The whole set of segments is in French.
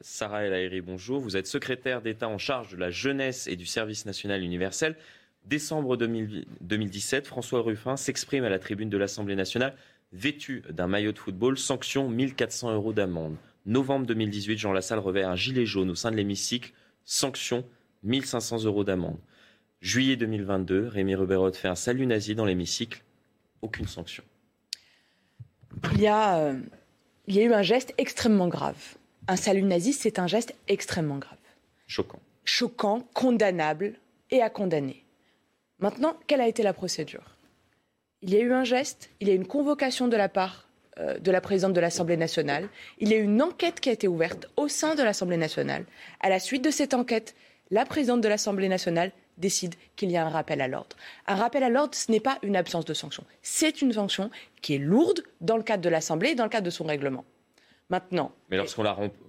Sarah El Haïry, bonjour. Vous êtes secrétaire d'État en charge de la jeunesse et du service national universel. Décembre 2017, François Ruffin s'exprime à la tribune de l'Assemblée nationale vêtu d'un maillot de football, sanction 1400 euros d'amende. Novembre 2018, Jean Lassalle revêt un gilet jaune au sein de l'hémicycle, sanction 1500 euros d'amende. Juillet 2022, Rémi Ruberot fait un salut nazi dans l'hémicycle, aucune sanction. Il y, a, euh, il y a eu un geste extrêmement grave un salut nazi, c'est un geste extrêmement grave. Choquant. Choquant, condamnable et à condamner. Maintenant, quelle a été la procédure? Il y a eu un geste, il y a eu une convocation de la part euh, de la présidente de l'Assemblée nationale, il y a eu une enquête qui a été ouverte au sein de l'Assemblée nationale. À la suite de cette enquête, la présidente de l'Assemblée nationale décide qu'il y a un rappel à l'ordre. Un rappel à l'ordre, ce n'est pas une absence de sanction. C'est une sanction qui est lourde dans le cadre de l'Assemblée et dans le cadre de son règlement. Maintenant. Mais lorsqu'on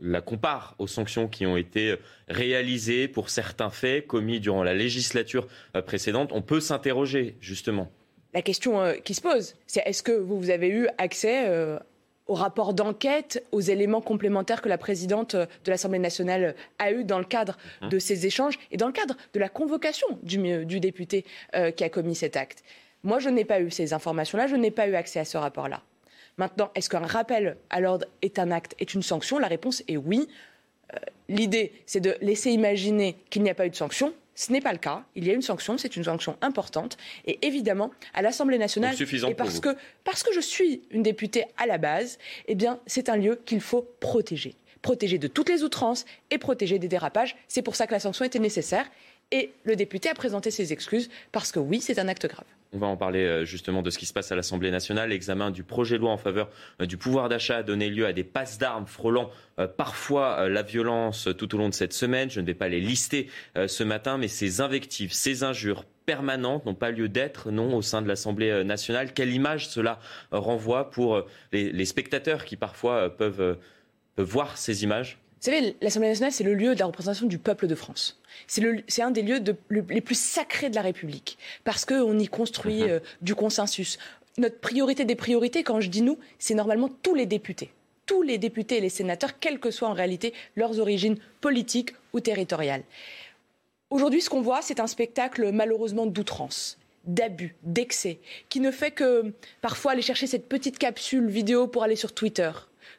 la, compare aux sanctions qui ont été réalisées pour certains faits commis durant la législature euh, précédente, on peut s'interroger justement. La question euh, qui se pose, c'est est-ce que vous avez eu accès euh, au rapport d'enquête, aux éléments complémentaires que la présidente de l'Assemblée nationale a eu dans le cadre hum. de ces échanges et dans le cadre de la convocation du, du député qui a commis cet acte? Moi, je n'ai pas eu ces informations-là, je n'ai pas eu accès à ce rapport-là. Maintenant, est-ce qu'un rappel à l'ordre est un acte, est une sanction? La réponse est oui. Euh, l'idée, c'est de laisser imaginer qu'il n'y a pas eu de sanction. Ce n'est pas le cas. Il y a une sanction, c'est une sanction importante. Et évidemment, à l'Assemblée nationale, et parce que, parce que je suis une députée à la base, eh bien, c'est un lieu qu'il faut protéger. Protéger de toutes les outrances et protéger des dérapages. C'est pour ça que la sanction était nécessaire. Et le député a présenté ses excuses parce que oui, c'est un acte grave. On va en parler euh, justement de ce qui se passe à l'Assemblée nationale. L'examen du projet de loi en faveur euh, du pouvoir d'achat a donné lieu à des passes d'armes frôlant euh, parfois la violence tout au long de cette semaine. Je ne vais pas les lister ce matin, mais ces invectives, ces injures permanentes n'ont pas lieu d'être, non, au sein de l'Assemblée nationale. Quelle image cela renvoie pour les, spectateurs qui parfois peuvent voir ces images? Vous savez, l'Assemblée nationale, c'est le lieu de la représentation du peuple de France. C'est un des lieux les plus sacrés de la République, parce qu'on y construit mhm. euh, du consensus. Notre priorité des priorités, quand je dis nous, c'est normalement tous les députés. Tous les députés et les sénateurs, quelles que soient en réalité leurs origines politiques ou territoriales. Aujourd'hui, ce qu'on voit, c'est un spectacle malheureusement d'outrance d'abus, d'excès, qui ne fait que parfois aller chercher cette petite capsule vidéo pour aller sur Twitter,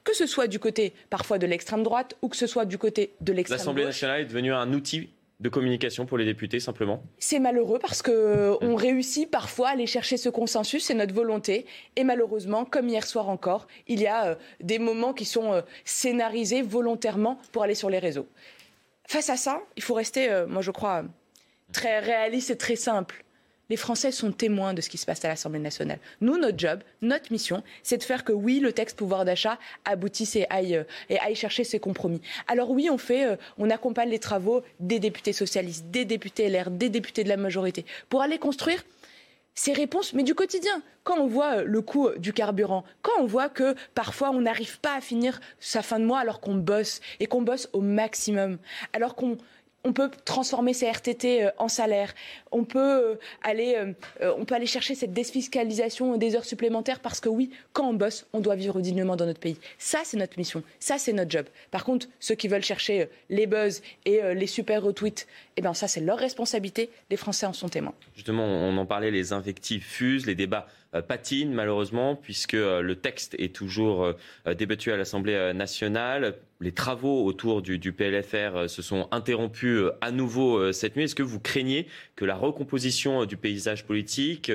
que ce soit du côté parfois de l'extrême droite ou que ce soit du côté de l'extrême gauche. L'Assemblée nationale est devenue un outil de communication pour les députés simplement C'est malheureux parce qu'on on réussit parfois à aller chercher ce consensus, c'est notre volonté. Et malheureusement, comme hier soir encore, il y a euh, des moments qui sont euh, scénarisés volontairement pour aller sur les réseaux. Face à ça, il faut rester, euh, moi je crois, très réaliste et très simple. Les Français sont témoins de ce qui se passe à l'Assemblée nationale. Nous, notre job, notre mission, c'est de faire que oui, le texte pouvoir d'achat aboutisse et aille, euh, et aille chercher ses compromis. Alors oui, on fait, euh, on accompagne les travaux des députés socialistes, des députés LR, des députés de la majorité, pour aller construire ces réponses, mais du quotidien. Quand on voit euh, le coût du carburant, quand on voit que parfois on n'arrive pas à finir sa fin de mois alors qu'on bosse et qu'on bosse au maximum, alors qu'on on peut transformer ces RTT euh, en salaire. On peut, euh, aller, euh, on peut aller chercher cette défiscalisation des heures supplémentaires parce que oui, quand on bosse, on doit vivre dignement dans notre pays. Ça, c'est notre mission. Ça, c'est notre job. Par contre, ceux qui veulent chercher les buzz et les super retweets, eh ben ça, c'est leur responsabilité. Les Français en sont témoins. Justement, on en parlait, les invectives fusent, les débats patine malheureusement puisque euh, le texte est toujours euh, débattu à l'Assemblée nationale. Les travaux autour du, PLFR se sont interrompus à nouveau cette nuit. Est-ce que vous craignez que la recomposition du paysage politique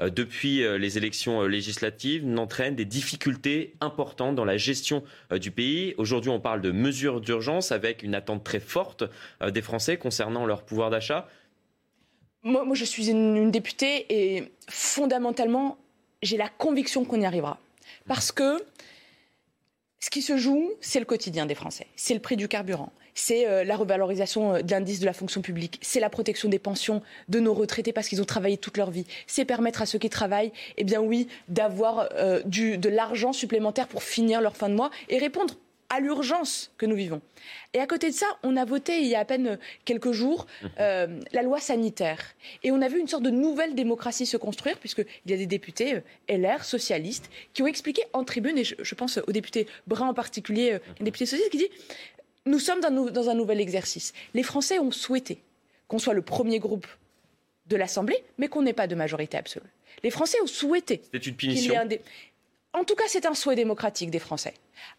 depuis les élections législatives n'entraîne des difficultés importantes dans la gestion du pays? Aujourd'hui, on parle de mesures d'urgence avec une attente très forte des Français concernant leur pouvoir d'achat. Moi, je suis une, députée et fondamentalement, j'ai la conviction qu'on y arrivera. Parce que ce qui se joue, c'est le quotidien des Français. C'est le prix du carburant. C'est euh, la revalorisation euh, de l'indice de la fonction publique. C'est la protection des pensions de nos retraités parce qu'ils ont travaillé toute leur vie. C'est permettre à ceux qui travaillent, eh bien oui, d'avoir euh, de l'argent supplémentaire pour finir leur fin de mois et répondre à l'urgence que nous vivons. Et à côté de ça, on a voté il y a à peine quelques jours mhm. euh, la loi sanitaire. Et on a vu une sorte de nouvelle démocratie se construire, puisqu'il y a des députés euh, LR, socialistes, qui ont expliqué en tribune, et je, pense au député Brun en particulier, euh, un député socialiste, qui dit Nous sommes dans, dans un nouvel exercice. Les Français ont souhaité qu'on soit le premier groupe de l'Assemblée, mais qu'on n'ait pas de majorité absolue. Les Français ont souhaité. C'était une punition. En tout cas, c'est un souhait démocratique des Français.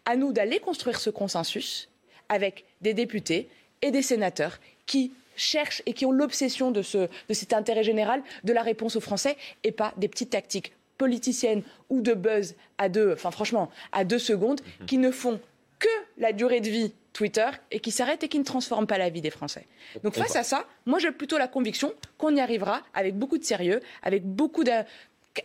À nous d'aller construire ce consensus avec des députés et des sénateurs qui cherchent et qui ont l'obsession de, de cet intérêt général de la réponse aux Français et pas des petites tactiques politiciennes ou de buzz à deux, enfin franchement, à deux secondes, mhm. qui ne font que la durée de vie Twitter et qui s'arrêtent et qui ne transforment pas la vie des Français. Donc face à ça, moi j'ai plutôt la conviction qu'on y arrivera avec beaucoup de sérieux, avec beaucoup de,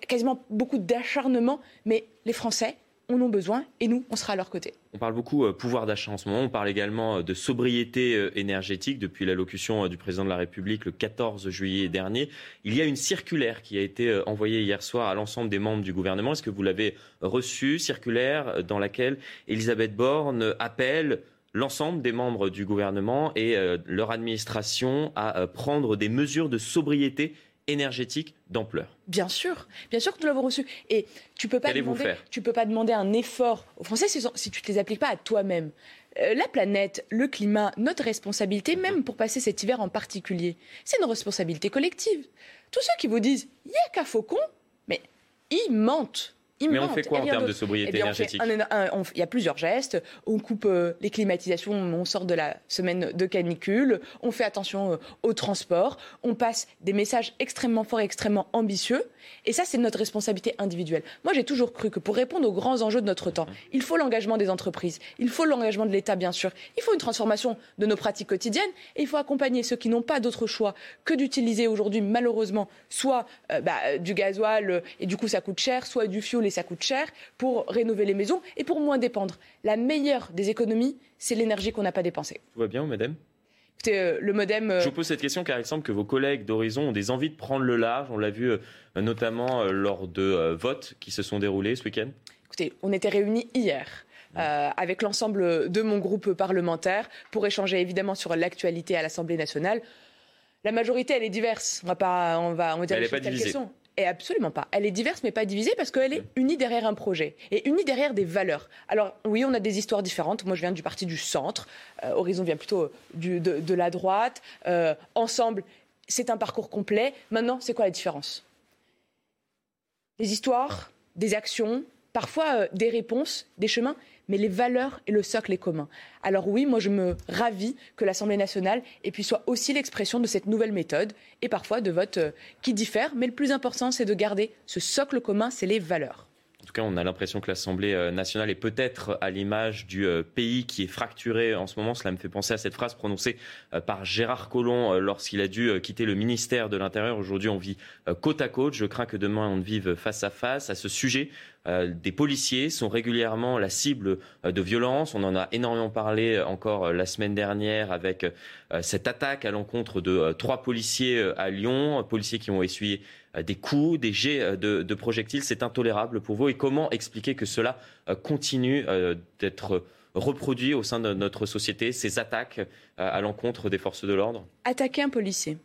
quasiment beaucoup d'acharnement, mais les Français en ont besoin et nous, on sera à leur côté. On parle beaucoup euh, pouvoir d'achat en ce moment, on parle également euh, de sobriété euh, énergétique depuis l'allocution du président de la République le 14 juillet dernier. Il y a une circulaire qui a été envoyée hier soir à l'ensemble des membres du gouvernement. Est-ce que vous l'avez reçue, circulaire dans laquelle Elisabeth Borne appelle l'ensemble des membres du gouvernement et leur administration à prendre des mesures de sobriété énergétique d'ampleur. Bien sûr, bien sûr que nous l'avons reçu. Et tu peux pas demander, tu peux pas demander un effort aux Français si, tu ne les appliques pas à toi-même. Euh, la planète, le climat, notre responsabilité, même pour passer cet hiver en particulier, c'est une responsabilité collective. Tous ceux qui vous disent il y a qu'à Faucon, mais ils mentent. Mais on fait quoi en termes de sobriété eh énergétique Il y a plusieurs gestes. On coupe euh, les climatisations, on sort de la semaine de canicule, on fait attention euh, au transport, on passe des messages extrêmement forts et extrêmement ambitieux. Et ça, c'est notre responsabilité individuelle. Moi, j'ai toujours cru que pour répondre aux grands enjeux de notre temps, il faut l'engagement des entreprises, il faut l'engagement de l'État, bien sûr, il faut une transformation de nos pratiques quotidiennes. Et il faut accompagner ceux qui n'ont pas d'autre choix que d'utiliser aujourd'hui, malheureusement, soit euh, bah, du gasoil et du coup ça coûte cher, soit du fioul et ça coûte cher pour rénover les maisons et pour moins dépendre. La meilleure des économies, c'est l'énergie qu'on n'a pas dépensée. Tout va bien, madame? Euh, le modem. Euh, Je vous pose cette question car il semble que vos collègues d'Horizon ont des envies de prendre le large. On l'a vu euh, notamment lors de votes qui se sont déroulés ce week-end. Écoutez, on était réunis hier. avec l'ensemble de mon groupe parlementaire pour échanger évidemment sur l'actualité à l'Assemblée nationale. La majorité, elle est diverse. On va pas, on va, on va dire elle n'est pas divisée. Et absolument pas. Elle est diverse, mais pas divisée parce qu'elle est unie derrière un projet et unie derrière des valeurs. Alors oui, on a des histoires différentes. Moi, je viens du parti du centre. Euh, Horizon vient plutôt de, la droite. Euh, ensemble, c'est un parcours complet. Maintenant, c'est quoi la différence? Des histoires, des actions, parfois euh, des réponses, des chemins, mais les valeurs et le socle est commun. Alors oui, moi je me ravis que l'Assemblée nationale et puis soit aussi l'expression de cette nouvelle méthode et parfois de votes euh, qui diffèrent, mais le plus important c'est de garder ce socle commun, c'est les valeurs. En tout cas, on a l'impression que l'Assemblée euh, nationale est peut-être à l'image du euh, pays qui est fracturé en ce moment. Cela me fait penser à cette phrase prononcée par Gérard Collomb lorsqu'il a dû quitter le ministère de l'Intérieur. Aujourd'hui, on vit côte à côte. Je crains que demain, on ne vive face à face. À ce sujet, des policiers sont régulièrement la cible euh, de violences. On en a énormément parlé euh, encore la semaine dernière avec cette attaque à l'encontre de trois policiers à Lyon, policiers qui ont essuyé des coups, des jets de, projectiles. C'est intolérable pour vous. Et comment expliquer que cela continue d'être reproduit au sein de notre société, ces attaques à l'encontre des forces de l'ordre? Attaquer un policier,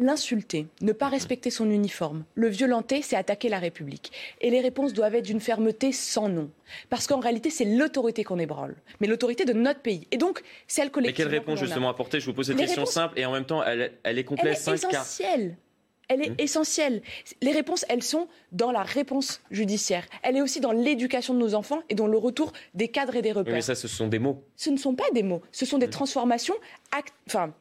L'insulter, ne pas respecter son uniforme, le violenter, c'est attaquer la République. Et les réponses doivent être d'une fermeté sans nom. Parce qu'en réalité, c'est l'autorité qu'on ébranle, mais l'autorité de notre pays. Et donc, celle collective. Mais quelle réponse justement apporter? Je vous pose cette question simple et en même temps, elle, est complète. Elle est essentielle. Elle est mmh. essentielle. Les réponses, elles sont dans la réponse judiciaire. Elle est aussi dans l'éducation de nos enfants et dans le retour des cadres et des repères. mais ça, ce sont des mots. Ce ne sont pas des mots. Ce sont des mmh. transformations, enfin,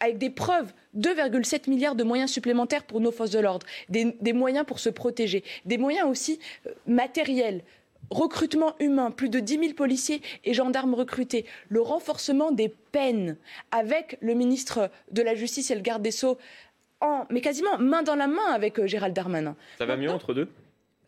avec des preuves 2,7 milliards de moyens supplémentaires pour nos forces de l'ordre, des, moyens pour se protéger, des moyens aussi euh, matériels. Recrutement humain, plus de 10 000 policiers et gendarmes recrutés, le renforcement des peines avec le ministre de la Justice et le garde des Sceaux, en, mais quasiment main dans la main avec euh, Gérald Darmanin. Ça va mieux entre deux?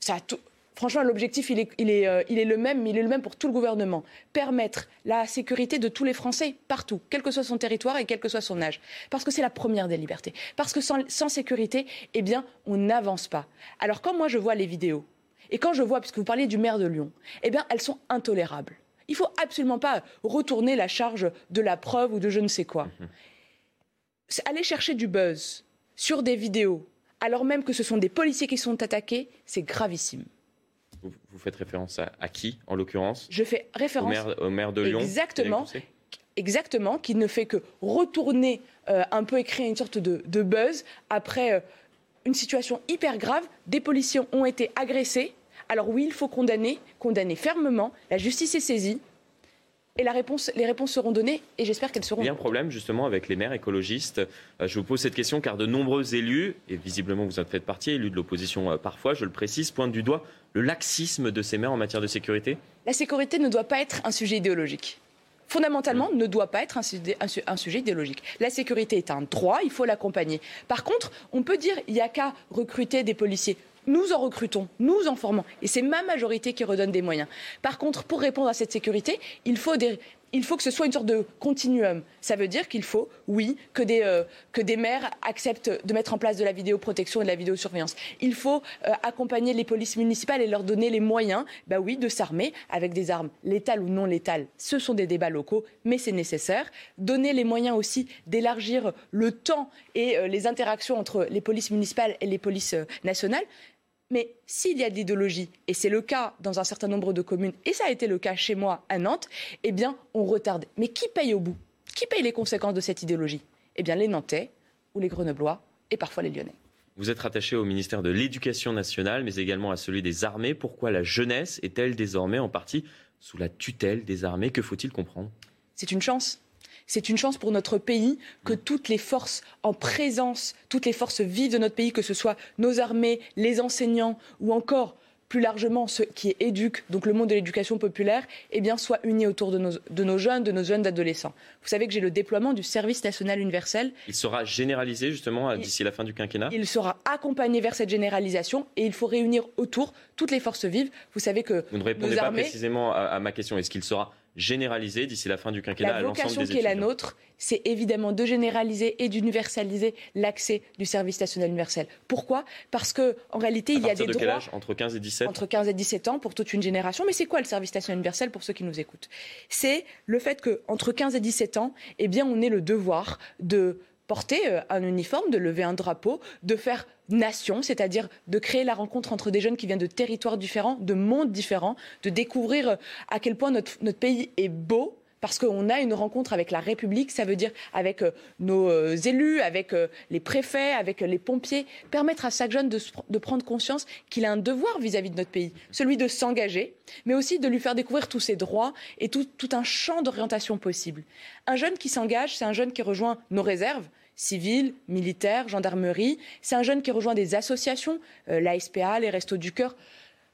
ça tout, Franchement, l'objectif, il est, euh, il, est, le même, mais il est le même pour tout le gouvernement. Permettre la sécurité de tous les Français, partout, quel que soit son territoire et quel que soit son âge. Parce que c'est la première des libertés. Parce que sans, sécurité, eh bien, on n'avance pas. Alors, quand moi, je vois les vidéos, et quand je vois, puisque vous parliez du maire de Lyon, eh bien, elles sont intolérables. Il faut absolument pas retourner la charge de la preuve ou de je ne sais quoi. Mhm. Aller chercher du buzz sur des vidéos, alors même que ce sont des policiers qui sont attaqués, c'est gravissime. Vous, faites référence à, qui, en l'occurrence? Je fais référence au maire, de Lyon. Exactement. Exactement, qui ne fait que retourner euh, un peu et créer une sorte de, buzz après euh, une situation hyper grave. Des policiers ont été agressés. Alors oui, il faut condamner, condamner fermement. La justice est saisie. Et la réponse, les réponses seront données et j'espère qu'elles seront. Il y a un problème justement avec les maires écologistes. Euh, je vous pose cette question car de nombreux élus, et visiblement vous en faites partie, élus de l'opposition euh, parfois, je le précise, pointent du doigt le laxisme de ces maires en matière de sécurité. La sécurité ne doit pas être un sujet idéologique. Fondamentalement, mmh. ne doit pas être un sujet, un sujet idéologique. La sécurité est un droit, il faut l'accompagner. Par contre, on peut dire il n'y a qu'à recruter des policiers. Nous en recrutons, nous en formons. Et c'est ma majorité qui redonne des moyens. Par contre, pour répondre à cette sécurité, il faut que ce soit une sorte de continuum. Ça veut dire qu'il faut, oui, que des, euh, que des maires acceptent de mettre en place de la vidéoprotection et de la vidéosurveillance. Il faut euh, accompagner les polices municipales et leur donner les moyens, bah oui, de s'armer avec des armes létales ou non létales. Ce sont des débats locaux, mais c'est nécessaire. Donner les moyens aussi d'élargir le temps et euh, les interactions entre les polices municipales et les polices nationales. Mais s'il y a de l'idéologie, et c'est le cas dans un certain nombre de communes, et ça a été le cas chez moi à Nantes, eh bien, on retarde. Mais qui paye au bout? Qui paye les conséquences de cette idéologie? Eh bien, les Nantais ou les Grenoblois et parfois les Lyonnais. Vous êtes rattaché au ministère de l'Éducation nationale, mais également à celui des armées. Pourquoi la jeunesse est-elle désormais en partie sous la tutelle des armées? Que faut-il comprendre? C'est une chance. C'est une chance pour notre pays que toutes les forces en présence, toutes les forces vives de notre pays, que ce soit nos armées, les enseignants ou encore plus largement ceux qui éduquent, donc le monde de l'éducation populaire, eh bien, soient unis autour de nos, de nos jeunes, de nos jeunes adolescents. Vous savez que j'ai le déploiement du service national universel. Il sera généralisé justement d'ici la fin du quinquennat? Il sera accompagné vers cette généralisation et il faut réunir autour toutes les forces vives. Vous savez que. Vous ne répondez pas précisément à ma question. Est-ce qu'il sera généraliser d'ici la fin du quinquennat à l'ensemble des La vocation qui est la nôtre, c'est évidemment de généraliser et d'universaliser l'accès du service national universel. Pourquoi? Parce que en réalité, il y a des de droits entre 15 et 17 entre 15 et 17 ans pour toute une génération. Mais c'est quoi le service national universel pour ceux qui nous écoutent? C'est le fait que entre 15 et 17 ans, eh bien, on ait le devoir de porter euh, un uniforme, de lever un drapeau, de faire nation, c'est-à-dire de créer la rencontre entre des jeunes qui viennent de territoires différents, de mondes différents, de découvrir euh, à quel point notre, pays est beau, parce qu'on a une rencontre avec la République, ça veut dire avec euh, nos élus, avec les préfets, avec les pompiers, permettre à chaque jeune de, prendre conscience qu'il a un devoir vis-à-vis de notre pays, celui de s'engager, mais aussi de lui faire découvrir tous ses droits et tout un champ d'orientation possible. Un jeune qui s'engage, c'est un jeune qui rejoint nos réserves, civils, militaires, gendarmerie. C'est un jeune qui rejoint des associations, euh, l'ASPA, les Restos du Cœur,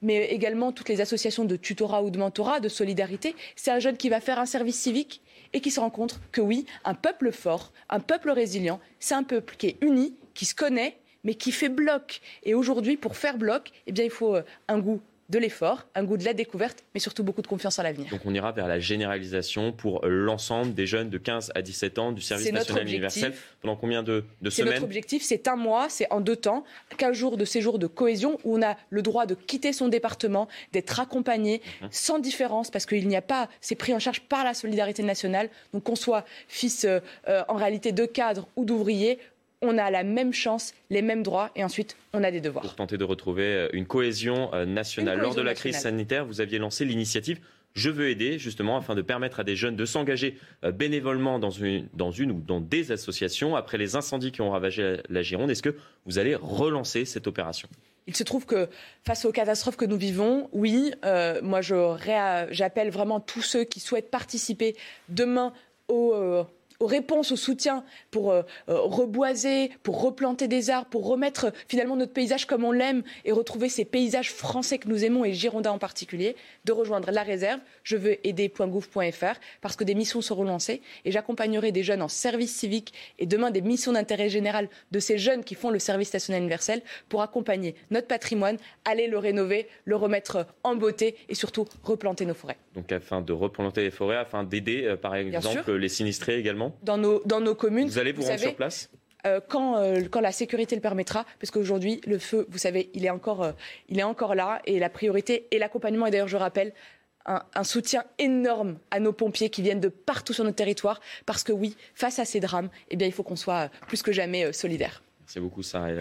mais également toutes les associations de tutorat ou de mentorat, de solidarité. C'est un jeune qui va faire un service civique et qui se rend compte que oui, un peuple fort, un peuple résilient, c'est un peuple qui est uni, qui se connaît, mais qui fait bloc. Et aujourd'hui, pour faire bloc, eh bien, il faut euh, un goût de l'effort, un goût de la découverte, mais surtout beaucoup de confiance en l'avenir. Donc on ira vers la généralisation pour l'ensemble des jeunes de 15 à 17 ans du service national universel. Pendant combien de, de semaines C'est notre objectif, c'est un mois, c'est en deux temps, 15 jours de séjour de cohésion où on a le droit de quitter son département, d'être accompagné mhm. sans différence parce qu'il n'y a pas, c'est pris en charge par la solidarité nationale. Donc qu'on soit fils euh, euh, en réalité de cadre ou d'ouvrier, on a la même chance, les mêmes droits, et ensuite on a des devoirs. Pour tenter de retrouver euh, une cohésion euh, nationale. Lors de la crise sanitaire, vous aviez lancé l'initiative je veux aider, justement, afin de permettre à des jeunes de s'engager euh, bénévolement dans une, dans une ou dans des associations après les incendies qui ont ravagé la Gironde. Est-ce que vous allez relancer cette opération? Il se trouve que face aux catastrophes que nous vivons, oui, moi j'appelle vraiment tous ceux qui souhaitent participer demain au, réponses, au soutien pour euh, euh, reboiser, pour replanter des arbres, pour remettre euh, finalement notre paysage comme on l'aime et retrouver ces paysages français que nous aimons et girondins en particulier, de rejoindre la réserve. Je veux aider.gouv.fr parce que des missions seront lancées et j'accompagnerai des jeunes en service civique et demain des missions d'intérêt général de ces jeunes qui font le service national universel pour accompagner notre patrimoine, aller le rénover, le remettre en beauté et surtout replanter nos forêts. Donc afin de replanter les forêts, afin d'aider par exemple les sinistrés également dans nos, dans nos communes. Vous allez vous, rendre sur place euh, quand, euh, quand, la sécurité le permettra, parce qu'aujourd'hui, le feu, vous savez, il est, encore, euh, il est encore là, et la priorité est l'accompagnement. Et d'ailleurs, je rappelle, un, soutien énorme à nos pompiers qui viennent de partout sur notre territoire, parce que oui, face à ces drames, eh bien, il faut qu'on soit plus que jamais solidaires. Merci beaucoup, Sarah